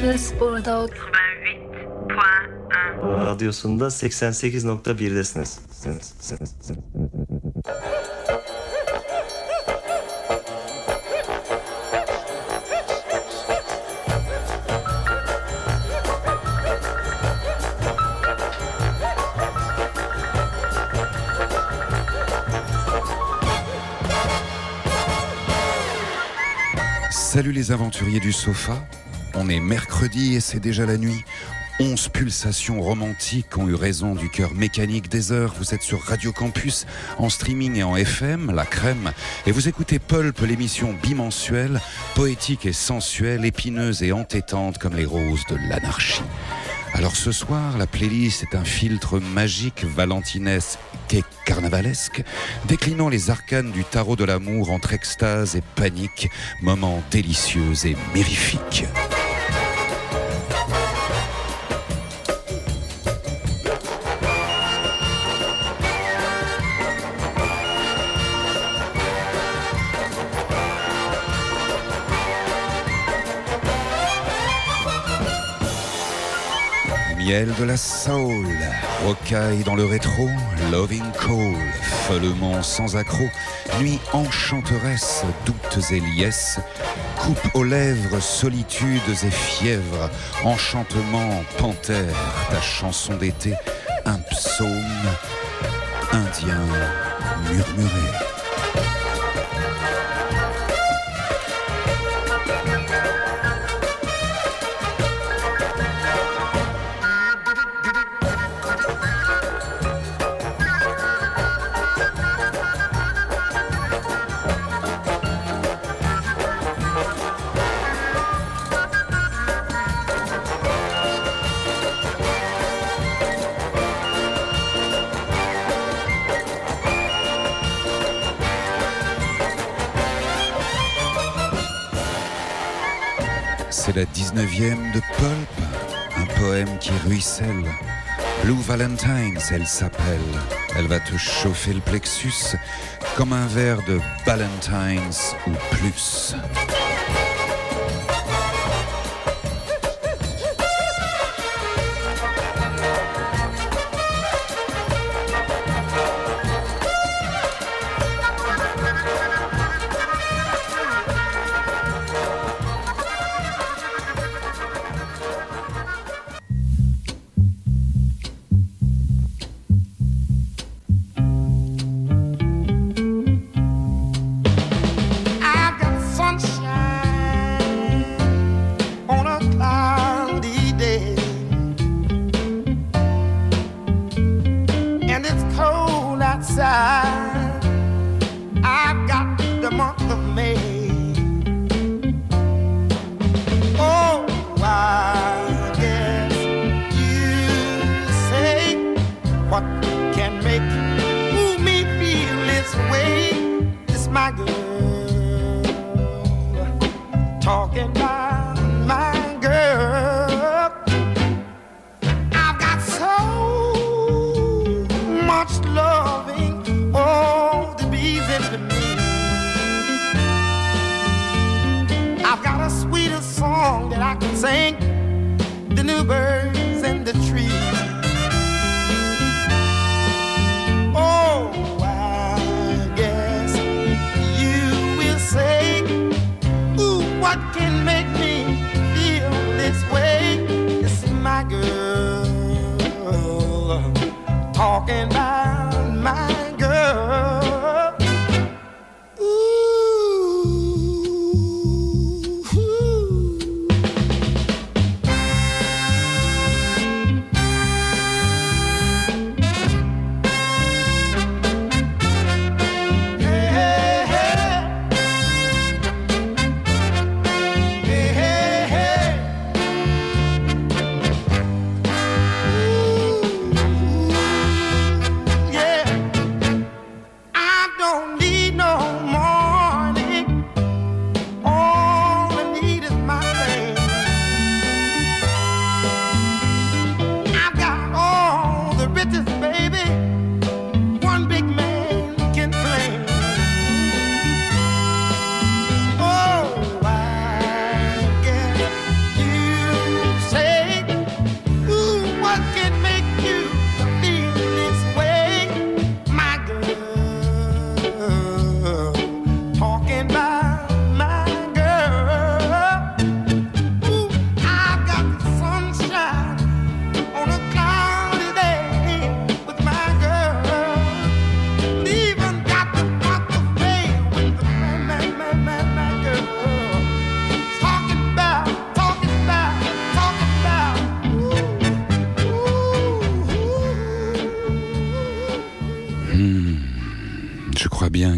Burada 88.1 Radyosunda 88.1'desiniz. Siniz, siniz, siniz. Salut les aventuriers du sofa. On est mercredi et c'est déjà la nuit. Onze pulsations romantiques ont eu raison du cœur mécanique des heures. Vous êtes sur Radio Campus, en streaming et en FM, la crème. Et vous écoutez Pulp, l'émission bimensuelle, poétique et sensuelle, épineuse et entêtante comme les roses de l'anarchie. Alors ce soir, la playlist est un filtre magique valentinesque et carnavalesque, déclinant les arcanes du tarot de l'amour entre extase et panique, moments délicieux et mirifiques. De la soul, rocaille dans le rétro, loving call, follement sans accroc, nuit enchanteresse, doutes et liesses, coupe aux lèvres, solitudes et fièvres, enchantement, panthère, ta chanson d'été, un psaume indien murmuré. 19e de Pulp, un poème qui ruisselle. Blue Valentines, elle s'appelle. Elle va te chauffer le plexus comme un verre de Valentines ou plus.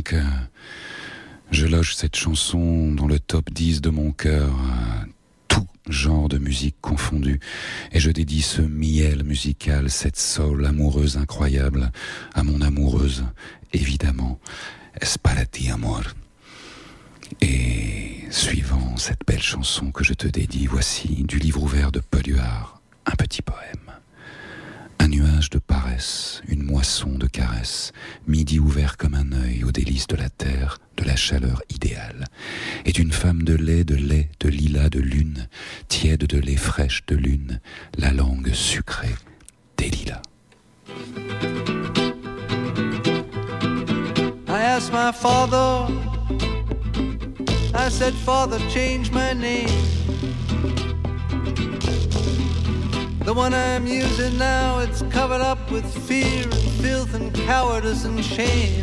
Que je loge cette chanson dans le top 10 de mon cœur, tout genre de musique confondu, et je dédie ce miel musical, cette soul amoureuse incroyable, à mon amoureuse, évidemment, Espalati Amor. Et suivant cette belle chanson que je te dédie, voici du livre ouvert de Polluard, un petit poème. Un nuage de paresse, une moisson de caresses, midi ouvert comme un œil aux délices de la terre, de la chaleur idéale, et d'une femme de lait, de lait, de lilas, de lune, tiède de lait fraîche de lune, la langue sucrée des lilas. I asked my father, I said, Father, change my name. The one I'm using now, it's covered up with fear and filth and cowardice and shame.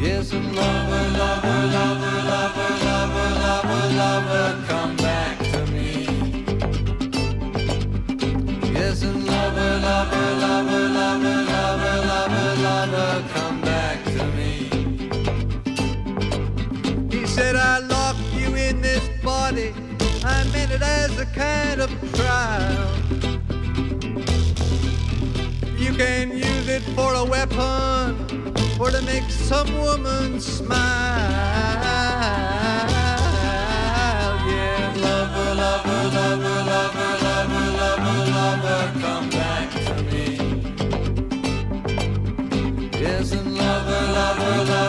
Yes, and lover, lover, lover, lover, lover, lover, lover, come back to me. Yes, and lover, lover, lover, lover, lover, lover, lover, come back to me. He said, I locked you in this body. I meant it as a kind of trial. You can use it for a weapon or to make some woman smile. Yeah, lover, lover, lover, lover, lover, lover, lover, come back to me. Yes, and lover, lover, lover,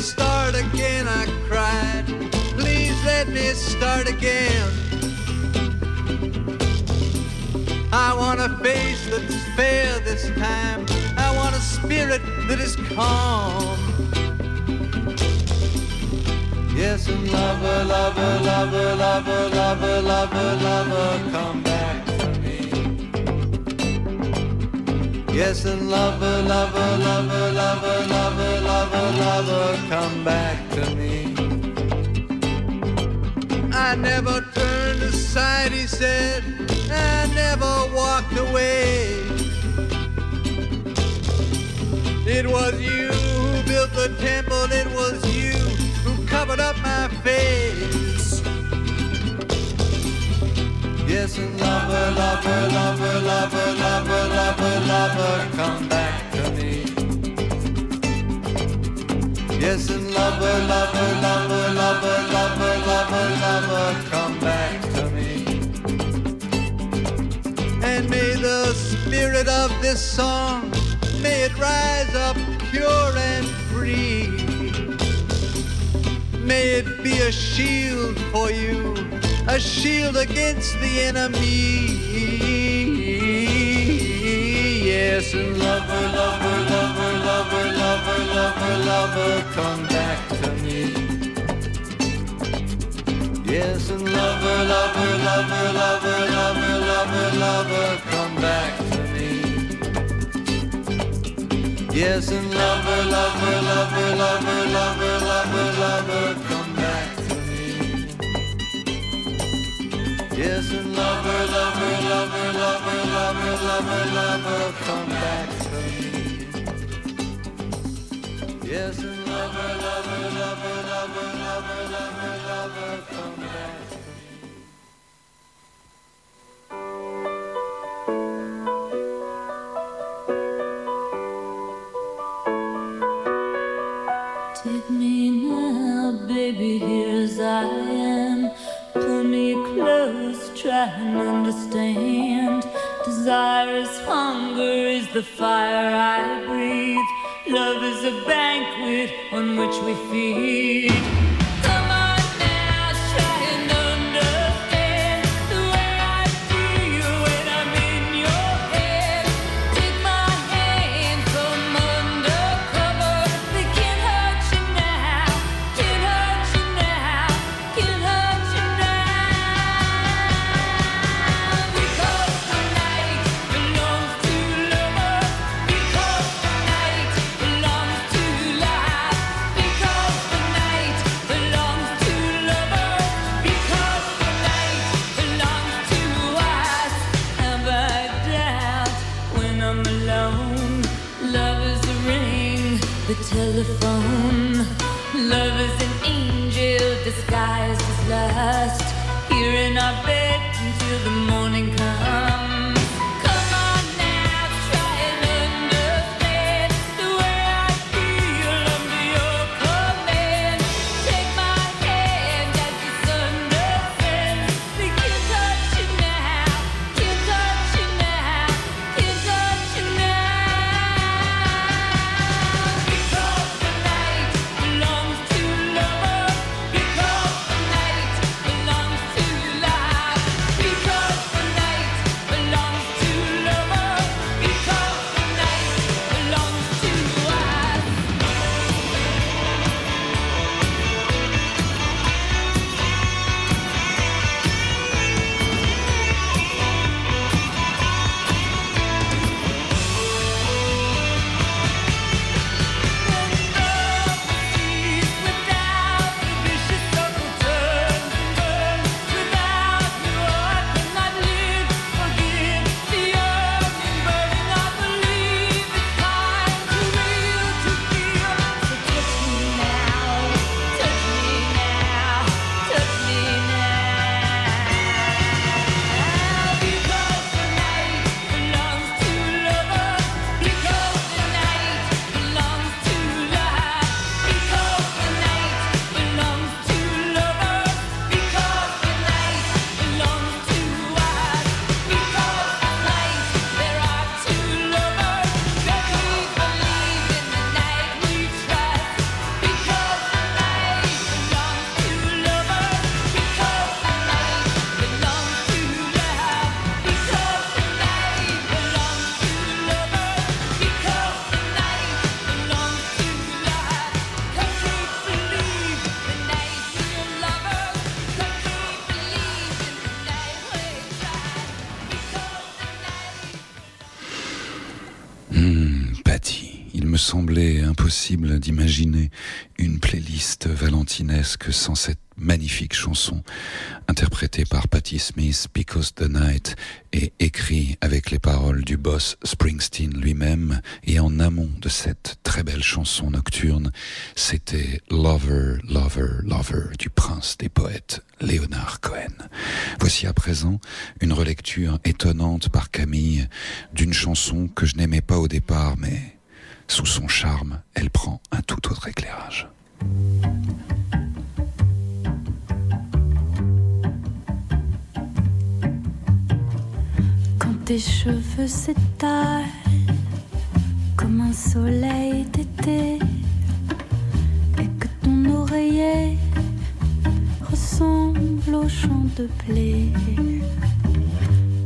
start again, I cried. Please let me start again. I want a face that's fair this time. I want a spirit that is calm. Yes, and lover, lover, lover, lover, lover, lover, lover, come back Yes, and lover, lover, lover, lover, lover, lover, lover, come back to me. I never turned aside, he said. I never walked away. It was you who built the temple, it was you who covered up my face. Yes, and lover, lover, lover, lover, lover, lover, lover, come back to me. Yes, and lover, lover, lover, lover, lover, lover, lover, come back to me. And may the spirit of this song, may it rise up pure and free. May it be a shield for you, a shield against the enemy. Yes, and lover, lover, lover, lover, lover, lover, lover, come back to me. Yes, and lover, lover, lover, lover, lover, lover, lover, come back to me. Yes, and lover, lover, lover, lover, lover, lover, lover, come Yes, and lover, lover, lover, lover, lover, lover, lover, come back to me. Yes, and lover, lover, lover, lover, lover, lover, lover, come back to me. The fire I breathe. Love is a banquet on which we feed. Me semblait impossible d'imaginer une playlist valentinesque sans cette magnifique chanson interprétée par Patti Smith, Because the Night, et écrite avec les paroles du boss Springsteen lui-même. Et en amont de cette très belle chanson nocturne, c'était Lover, Lover, Lover du prince des poètes Léonard Cohen. Voici à présent une relecture étonnante par Camille d'une chanson que je n'aimais pas au départ, mais sous son charme, elle prend un tout autre éclairage. Quand tes cheveux s'étalent comme un soleil d'été et que ton oreiller ressemble au champ de blé,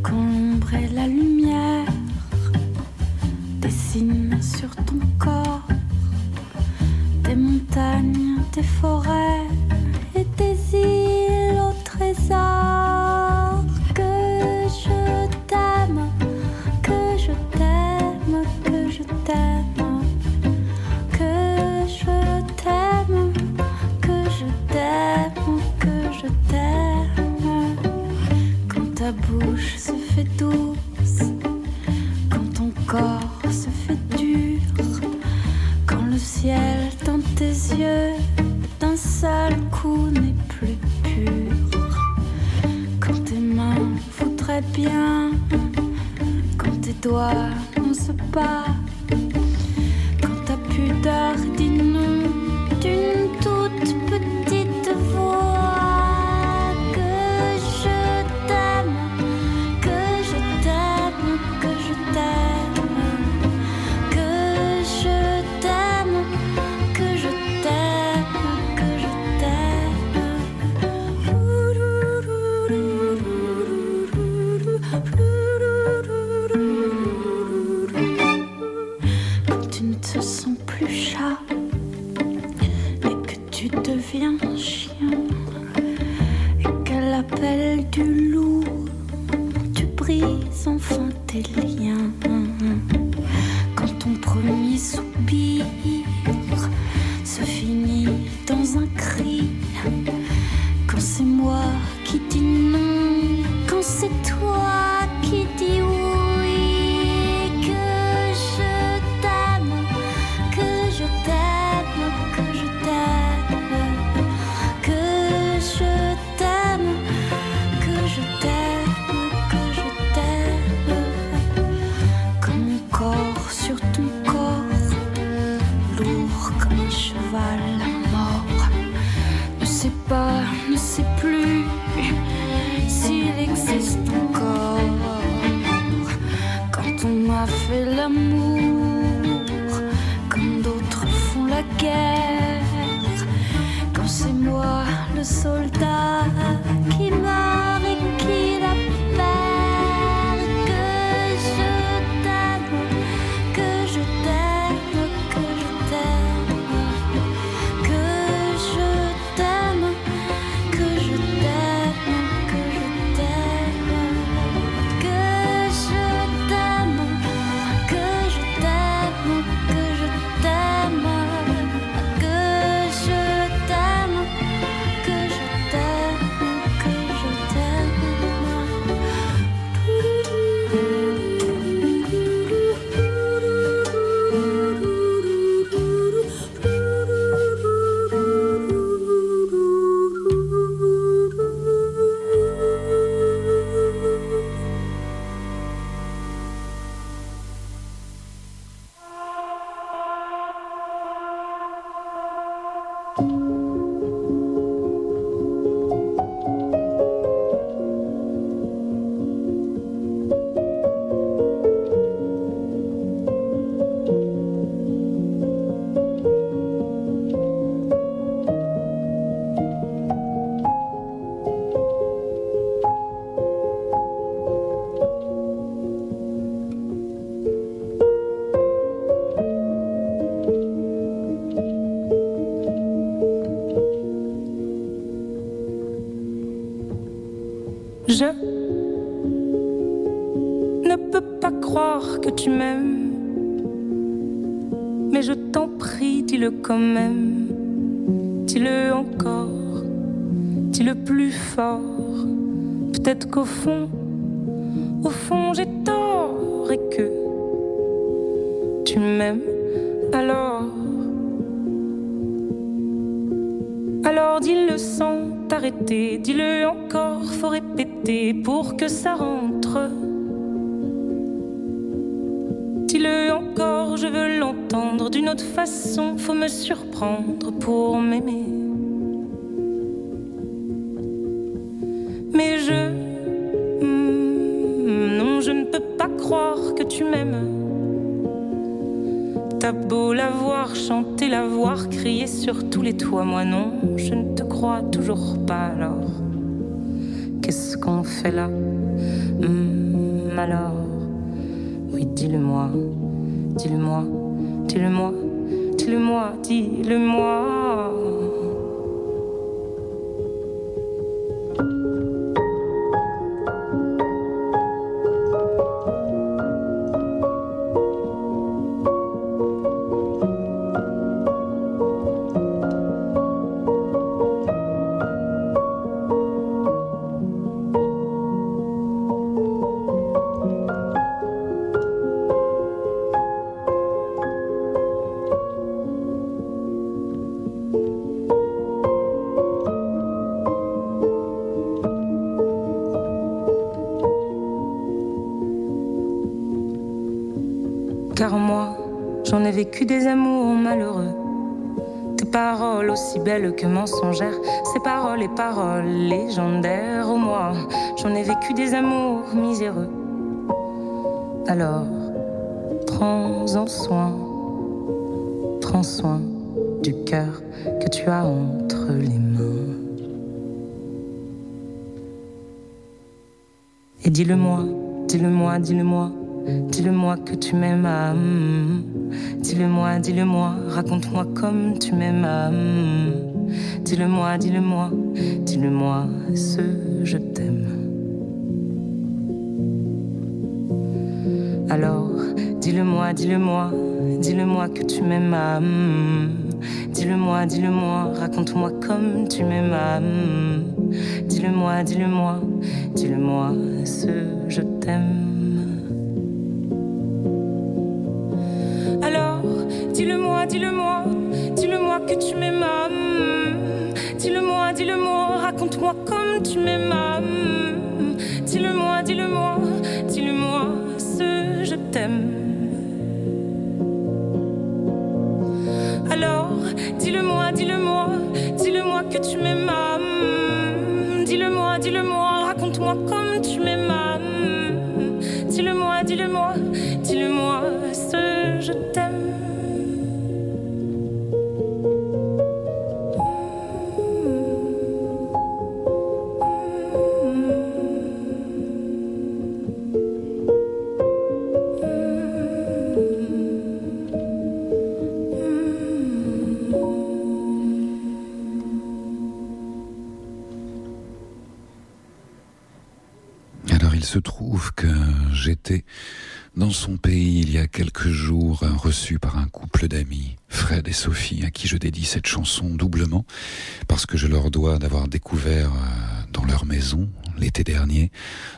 quand l'ombre la lumière dessinent sur ton corps des montagnes, des forêts et des îles au trésor. Que je t'aime, que je t'aime, que je t'aime, que je t'aime, que je t'aime, que je t'aime. Quand ta bouche se fait douce, quand ton corps dans tes yeux d'un seul coup n'est plus pur, quand tes mains voudraient bien, quand tes doigts n'osent pas, quand ta pudeur dit non Qu'au fond, au fond j'ai tort et que tu m'aimes alors. Alors dis-le sans t'arrêter, dis-le encore, faut répéter pour que ça rentre. Dis-le encore, je veux l'entendre d'une autre façon, faut me surprendre pour m'aimer. Sur tous les toits, moi non, je ne te crois toujours pas alors. Qu'est-ce qu'on fait là? Hmm, Alors, oui, dis-le-moi, dis-le-moi, dis-le-moi, dis-le-moi, dis-le-moi. Vécu des amours malheureux. Tes paroles aussi belles que mensongères, ces paroles et paroles légendaires. Oh moi, j'en ai vécu des amours miséreux. Alors, prends-en soin, prends soin du cœur que tu as entre les mains. Et dis-le-moi, dis-le-moi, dis-le-moi, dis-le-moi que tu m'aimes. hum. Dis-le-moi, dis-le-moi, raconte-moi comme tu m'aimes. Dis-le-moi, dis-le-moi, dis-le-moi ce je t'aime. Alors, dis-le-moi, dis-le-moi, dis-le-moi que tu m'aimes. Dis-le-moi, dis-le-moi, raconte-moi comme tu m'aimes. Dis-le-moi, dis-le-moi, dis-le-moi ce je t'aime. Dis-le-moi, dis-le-moi, que tu m'aimes. Dis-le-moi, dis-le-moi, raconte-moi comme tu m'aimes. Dis-le-moi, dis-le-moi, dis-le-moi ce je t'aime. dis-le-moi, dis-le-moi, dis-le-moi que tu m'aimes. Que j'étais dans son pays il y a quelques jours, reçu par un couple d'amis, Fred et Sophie, à qui je dédie cette chanson doublement, parce que je leur dois d'avoir découvert euh, dans leur maison, l'été dernier,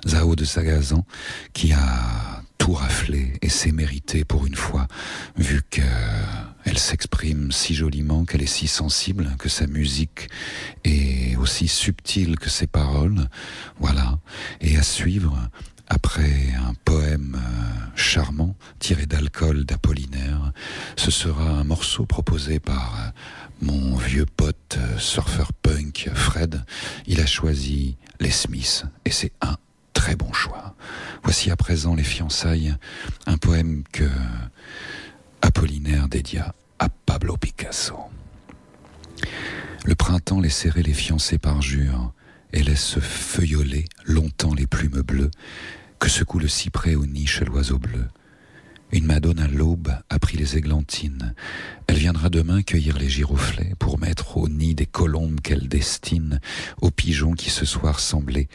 Zao de Sagazan, qui a tout raflé et s'est mérité pour une fois, vu qu'elle s'exprime si joliment, qu'elle est si sensible, que sa musique est aussi subtile que ses paroles. Voilà. Et à suivre, après un poème euh, charmant tiré d'alcool d'Apollinaire, ce sera un morceau proposé par euh, mon vieux pote euh, surfeur punk Fred. Il a choisi les Smiths et c'est un très bon choix. Voici à présent les fiançailles, un poème que Apollinaire dédia à Pablo Picasso. Le printemps laisse serrer les fiancés par jure et laisse se feuilloler longtemps les plumes bleues que secoue le cyprès aux niches l'oiseau bleu. Une madone à l'aube a pris les églantines. Elle viendra demain cueillir les giroflets pour mettre au nid des colombes qu'elle destine aux pigeons qui ce soir semblaient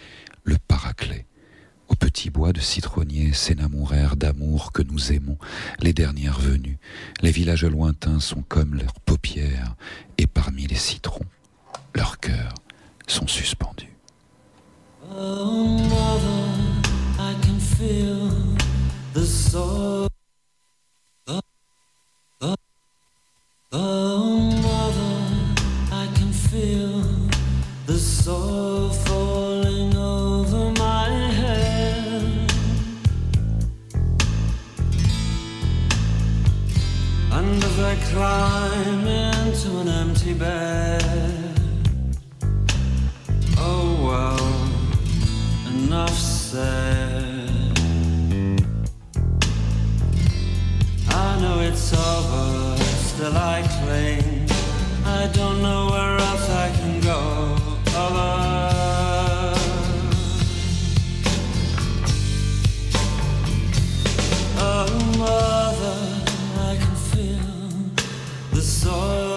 le paraclet. Au petit bois de citronniers s'énamourèrent d'amour que nous aimons, les dernières venues. Les villages lointains sont comme leurs paupières, et parmi les citrons, leurs cœurs sont suspendus. Oh, mother, I can feel the soul. The climb into an empty bed. Enough said. I know it's over, still I cling. I don't know where else I can go. Other. Oh, mother, I can feel the soil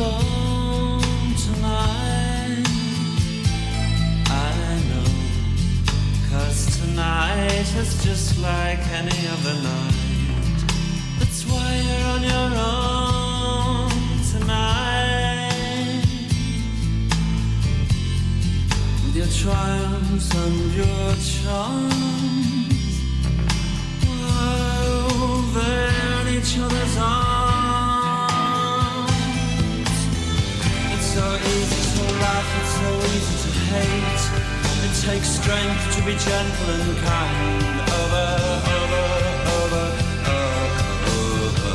alone tonight. I know, cause tonight is just like any other night. That's why you're on your own tonight. With your triumphs and your charms. They're in each other's arms. Easy to laugh, it's so easy to hate. It takes strength to be gentle and kind. Over, over, over, over.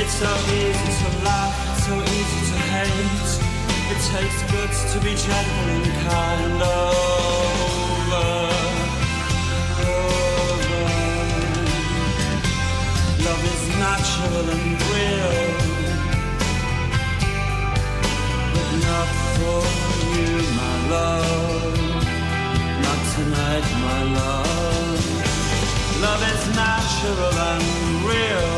It's so easy to laugh, it's so easy to hate. It takes guts to be gentle and kind. Over, over. Love is natural and real, for you, my love. Not tonight, my love. Love is natural and real,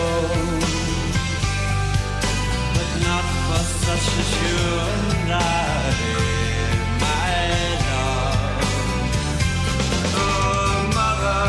but not for such as you and I, my love. Oh, mother,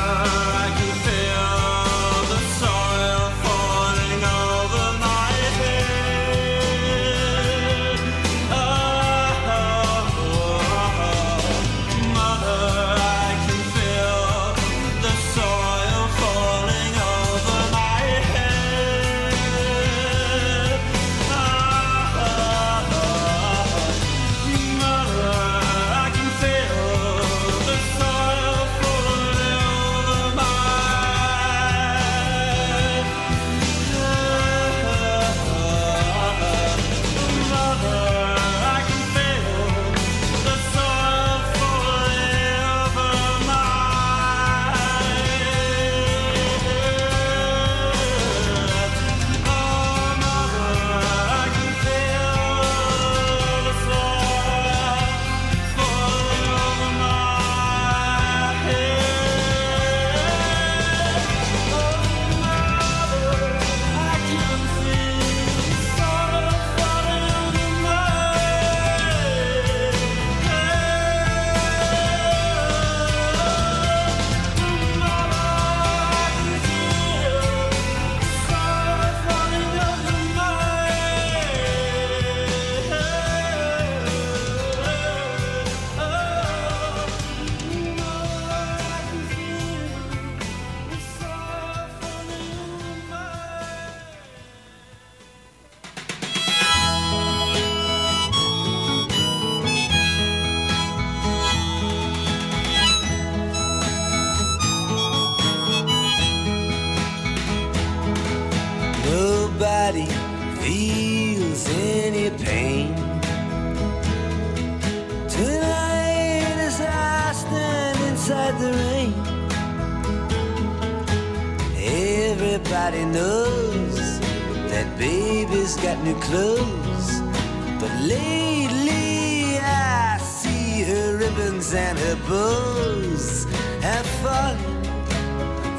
and her bows have fallen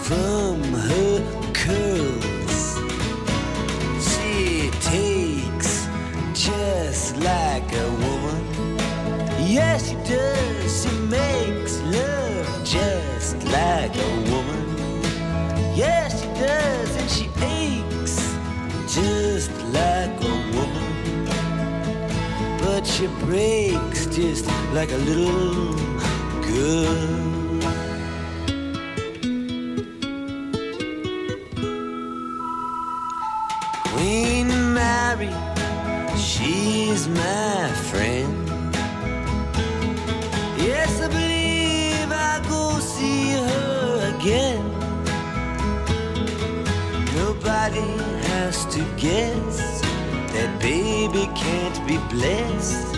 from her curls. She takes just like a woman. Yes, she does. She makes love just like a woman. Yes, she does. And she aches just like a woman. But she breaks just like a little girl. Queen Mary, she's my friend. Yes, I believe I go see her again. Nobody has to guess that baby can't be blessed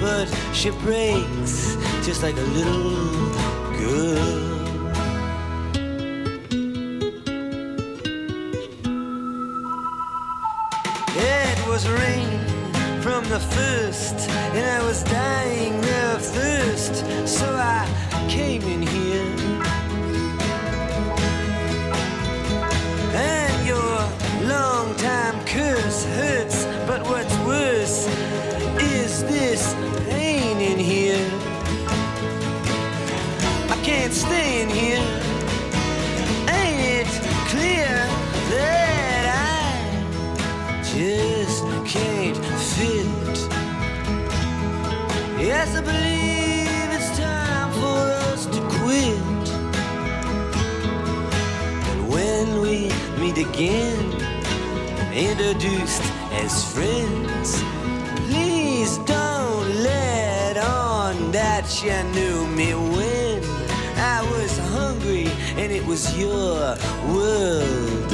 But she breaks just like a little girl. It was rain from the first, and I was dying of thirst, so I came in here. Again, introduced as friends, please don't let on that you knew me when I was hungry and it was your world.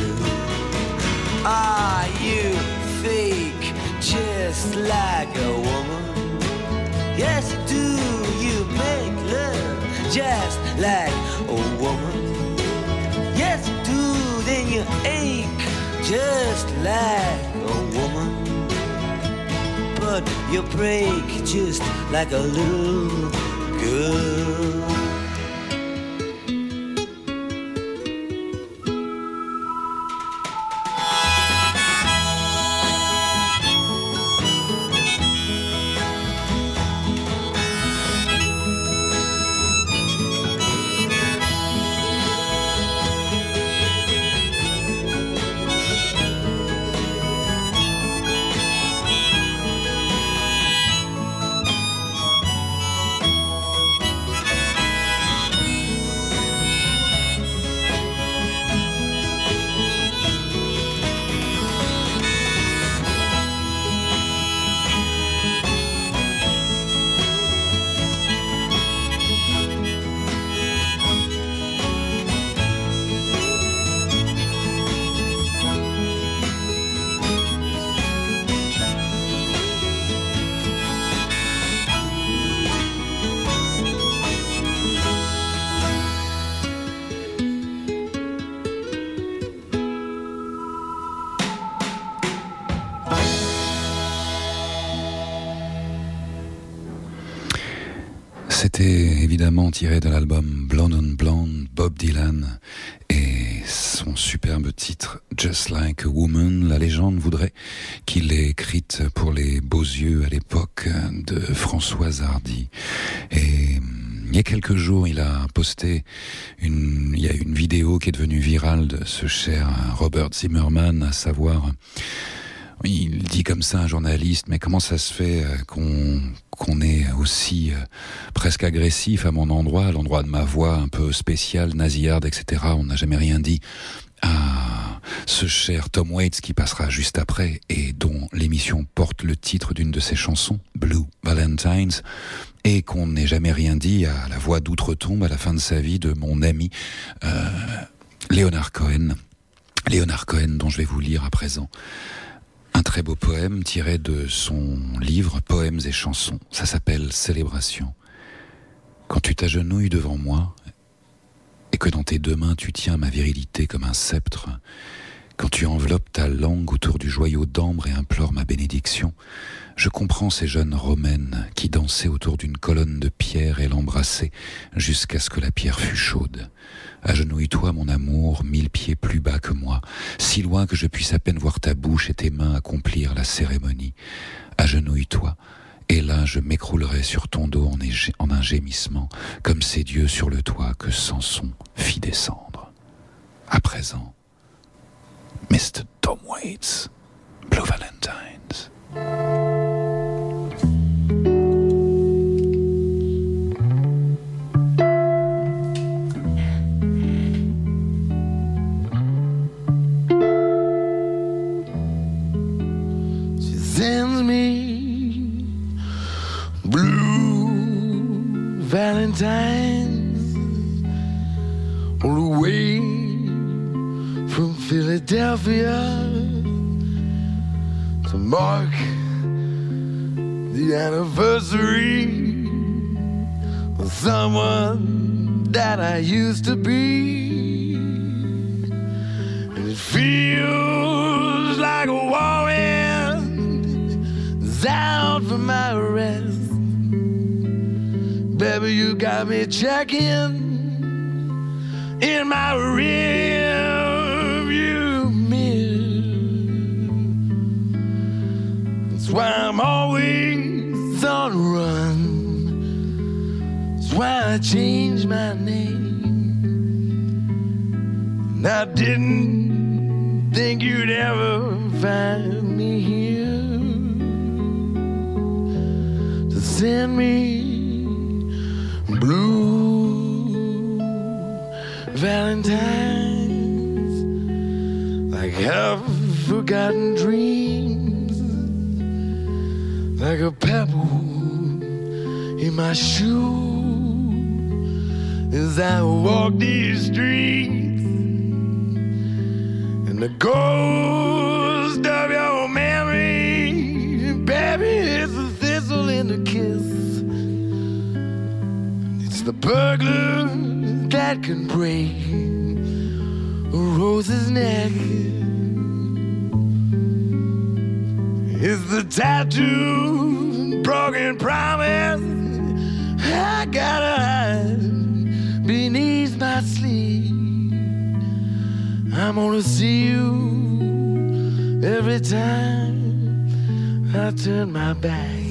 Are you fake just like a woman? Yes, you do. You make love just like a woman. Just like a woman. But you break just like a little girl. Tiré de l'album Blonde on Blonde, Bob Dylan et son superbe titre Just Like a Woman. La légende voudrait qu'il l'ait écrite pour les beaux yeux à l'époque de Françoise Hardy. Et hum, il y a quelques jours, il a posté une, il y a une vidéo qui est devenue virale de ce cher Robert Zimmerman, à savoir il dit comme ça un journaliste, mais comment ça se fait euh, qu'on qu'on est aussi euh, presque agressif à mon endroit, à l'endroit de ma voix un peu spéciale, nasillarde, etc. On n'a jamais rien dit à ce cher Tom Waits qui passera juste après et dont l'émission porte le titre d'une de ses chansons, Blue Valentines, et qu'on n'ait jamais rien dit à la voix d'outre-tombe à la fin de sa vie de mon ami euh, Leonard Cohen. Leonard Cohen, dont je vais vous lire à présent un très beau poème tiré de son livre Poèmes et chansons. Ça s'appelle Célébration. Quand tu t'agenouilles devant moi et que dans tes deux mains tu tiens ma virilité comme un sceptre, quand tu enveloppes ta langue autour du joyau d'ambre et implores ma bénédiction, je comprends ces jeunes romaines qui dansaient autour d'une colonne de pierre et l'embrassaient jusqu'à ce que la pierre fût chaude. Agenouille-toi, mon amour, mille pieds plus bas que moi, si loin que je puisse à peine voir ta bouche et tes mains accomplir la cérémonie. Agenouille-toi, et là je m'écroulerai sur ton dos en, un gémissement, comme ces dieux sur le toit que Samson fit descendre. À présent, Mr. Tom Waits, Blue Valentines. Valentines all the way from Philadelphia to mark the anniversary of someone that I used to be. And it feels like a warrant is out for my arrest. Baby, you got me checking in my rear view mirror. That's why I'm always on the run. That's why I changed my name. And I didn't think you'd ever find me here to send me blue valentines like half forgotten dreams like a pebble in my shoe as I walk these streets and the ghost burglar that can break a rose's neck. is the tattoo, broken promise. I gotta hide beneath my sleeve. I'm gonna see you every time I turn my back.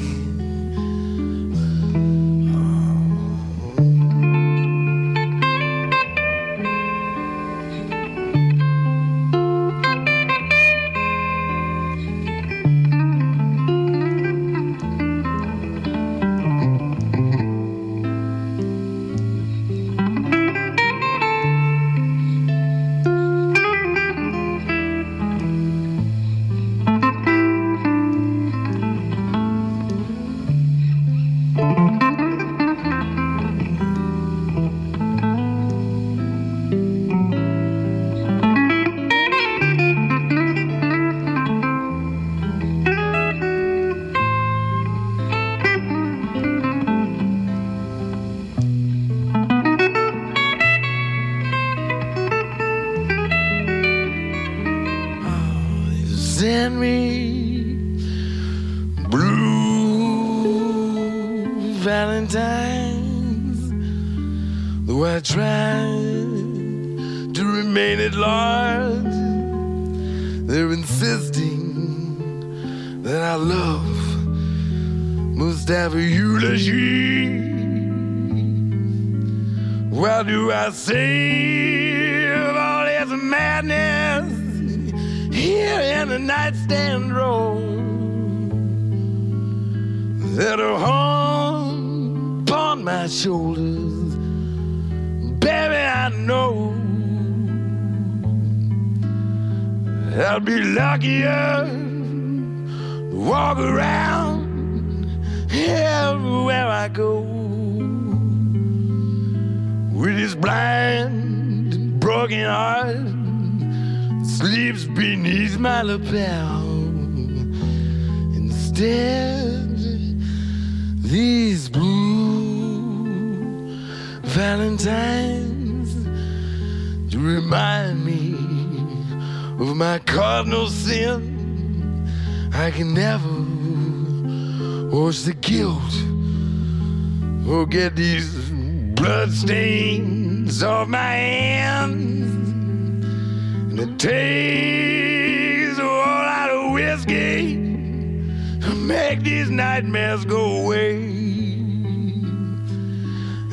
Valentines. Though I try to remain at large, they're insisting that I love Mustafa eulogy. Why do I save all this madness here in the nightstand drawer that are hung my shoulders? Baby, I know I'll be luckier to walk around everywhere I go with this blind broken heart sleeps beneath my lapel. Instead, these blue valentines to remind me of my cardinal sin. I can never wash the guilt or get these blood stains off my hands. And it takes a whole lot of whiskey to make these nightmares go away.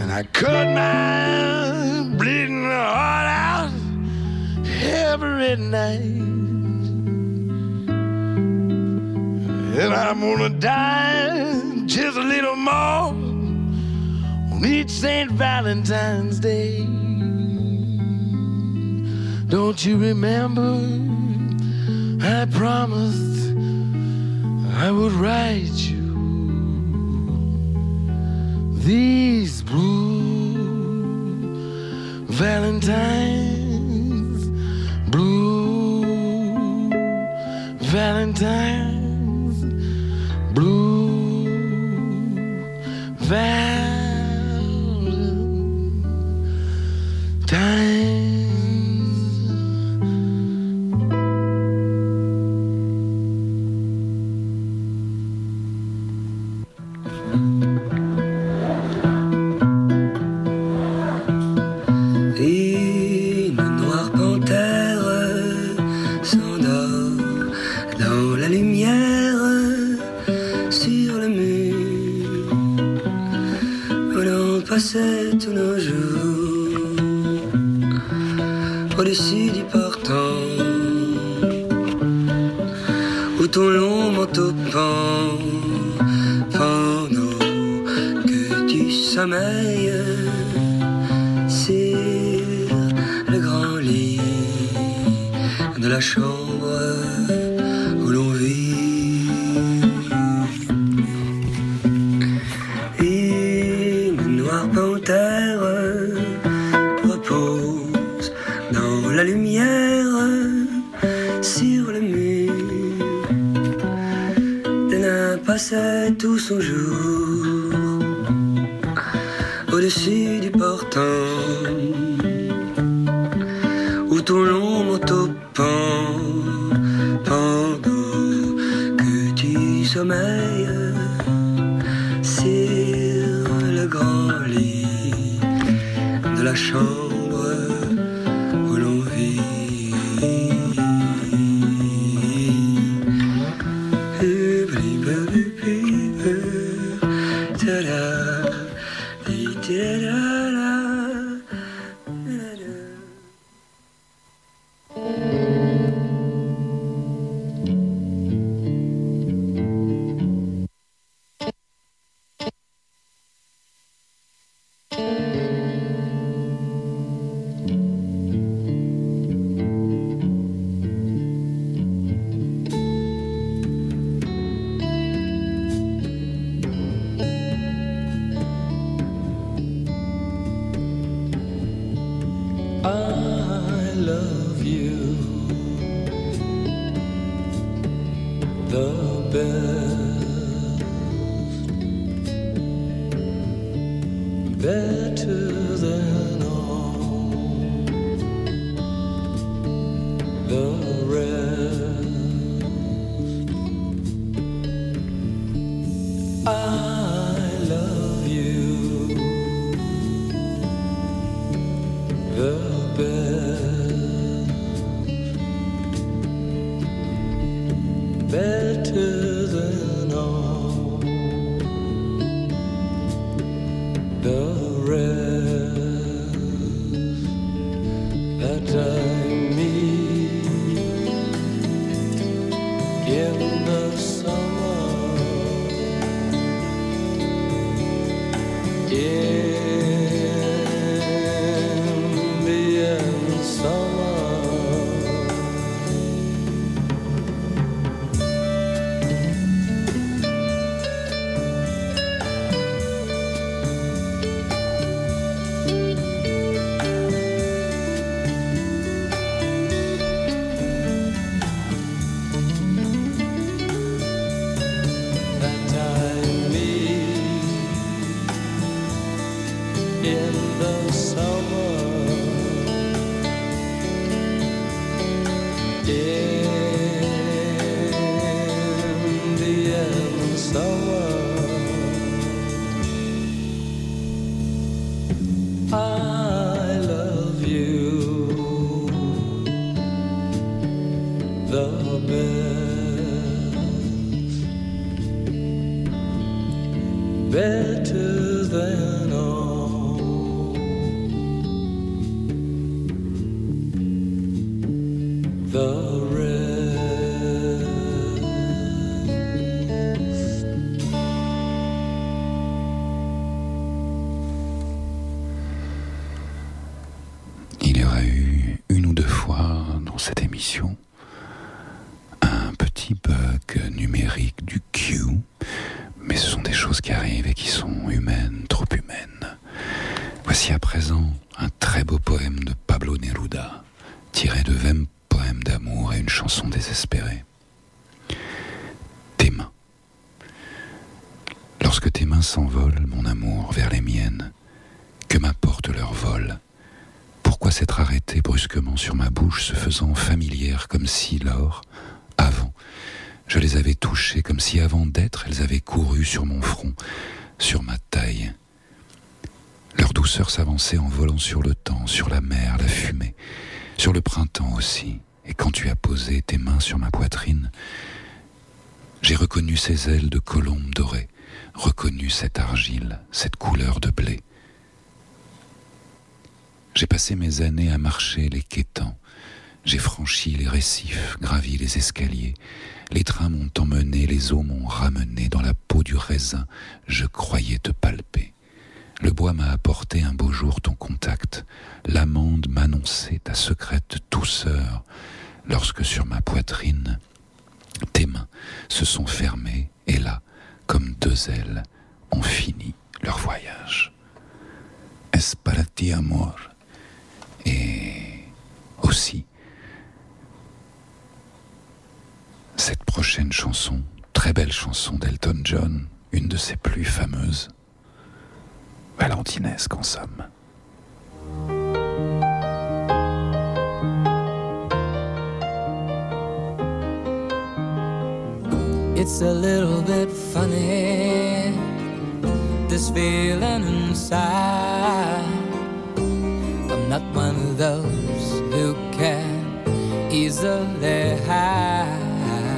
And I cut my bleeding heart out every night. And I'm gonna die just a little more on each St. Valentine's Day. Don't you remember? I promised I would write you these blue Valentines, chambre. familières, comme si l'or, avant, je les avais touchées, comme si avant d'être, elles avaient couru sur mon front, sur ma taille. Leur douceur s'avançait en volant sur le temps, sur la mer, la fumée, sur le printemps aussi. Et quand tu as posé tes mains sur ma poitrine, j'ai reconnu ces ailes de colombe dorée, reconnu cette argile, cette couleur de blé. J'ai passé mes années à marcher les quêtants, j'ai franchi les récifs, gravi les escaliers. Les trains m'ont emmené, les eaux m'ont ramené. Dans la peau du raisin, je croyais te palper. Le bois m'a apporté un beau jour ton contact. L'amande m'annonçait ta secrète douceur. Lorsque sur ma poitrine, tes mains se sont fermées et là, comme deux ailes, ont fini leur voyage. Es amor. Et aussi, cette prochaine chanson, très belle chanson d'Elton John, une de ses plus fameuses, valentinesque en somme. It's a little bit funny, this feeling inside. I'm not one of those who can easily hide.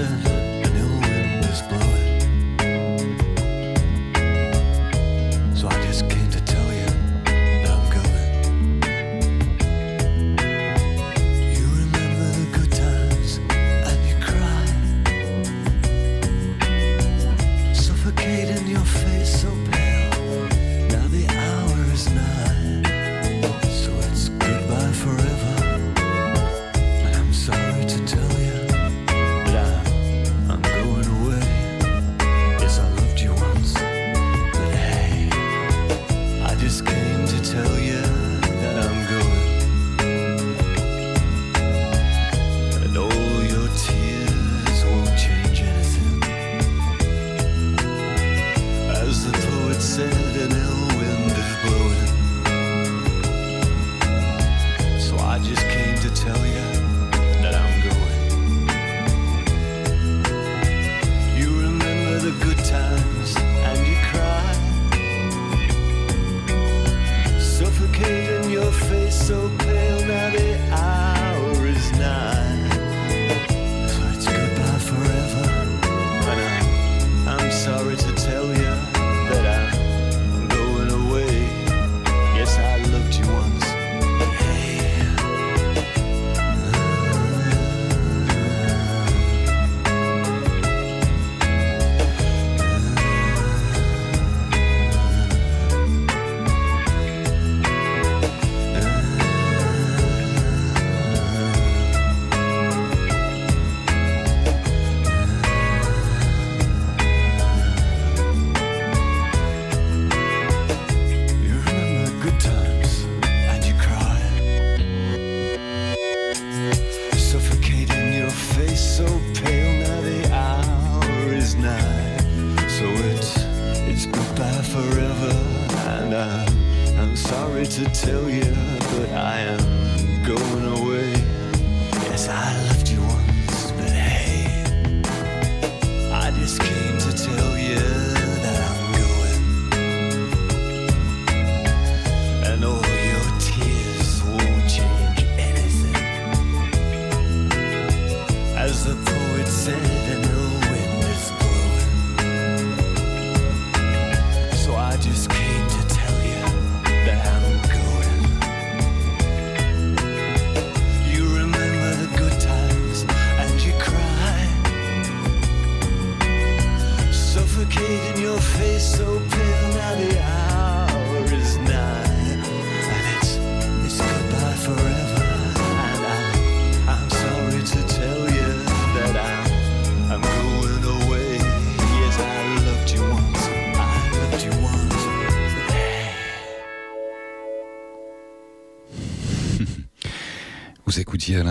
listen.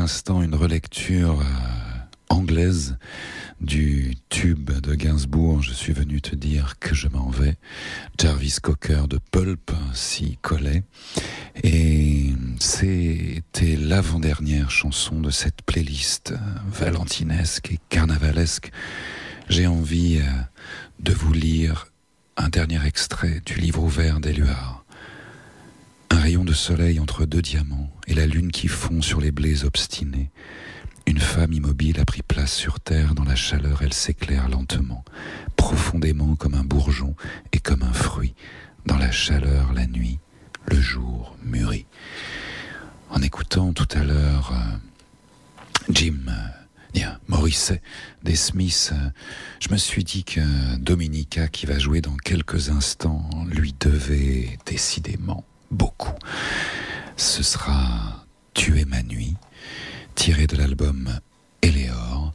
L'instant une relecture euh, anglaise du tube de Gainsbourg, Je suis venu te dire que je m'en vais. Jarvis Cocker de Pulp s'y collait. Et c'était l'avant-dernière chanson de cette playlist euh, valentinesque et carnavalesque. J'ai envie euh, de vous lire un dernier extrait du livre ouvert d'Éluard. Un rayon de soleil entre deux diamants et la lune qui fond sur les blés obstinés. Une femme immobile a pris place sur terre, dans la chaleur elle s'éclaire lentement, profondément comme un bourgeon et comme un fruit. Dans la chaleur, la nuit, le jour mûrit. En écoutant tout à l'heure euh, Jim, euh, bien, Morrissey, des Smiths, euh, je me suis dit que Dominica, qui va jouer dans quelques instants, lui devait décidément beaucoup. Ce sera Tu es ma nuit, tiré de l'album Éléor.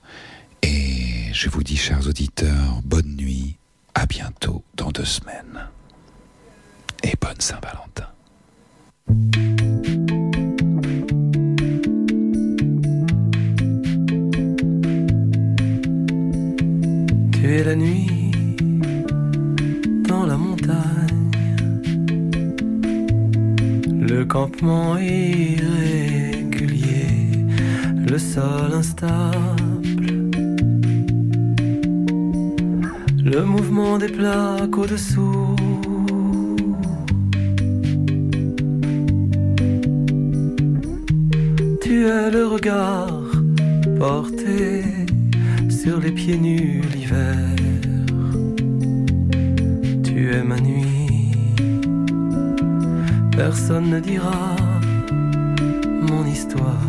Et je vous dis, chers auditeurs, bonne nuit, à bientôt dans deux semaines. Et bonne Saint-Valentin. Tu la nuit dans la montagne, le campement irrégulier, le sol instable, le mouvement des plaques au-dessous. Tu as le regard porté sur les pieds nus l'hiver. Tu es ma nuit. Personne ne dira mon histoire.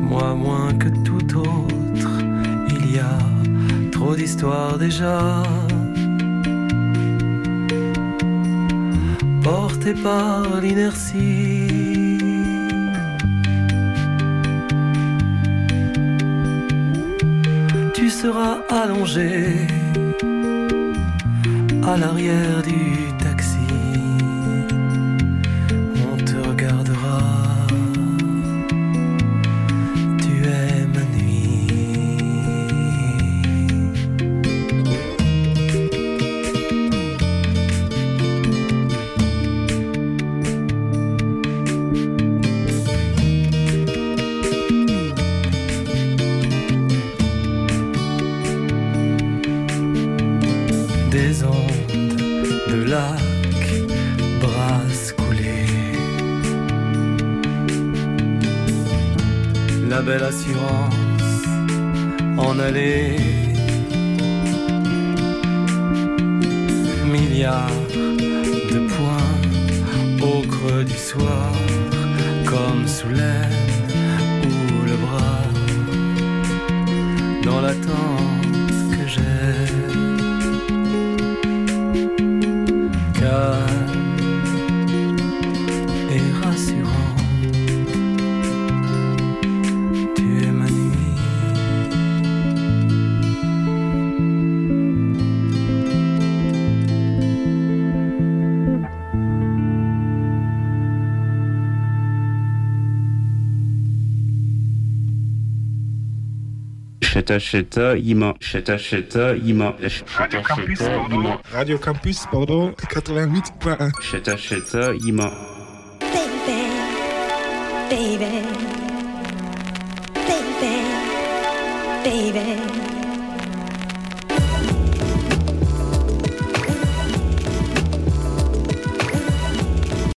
Moi moins que tout autre, il y a trop d'histoires déjà. Porté par l'inertie. tu seras allongé à l'arrière du Cheta cheta ima. Cheta cheta ima. Cheta cheta ima. Radio Campus, pardon, 88.1. Cheta cheta ima.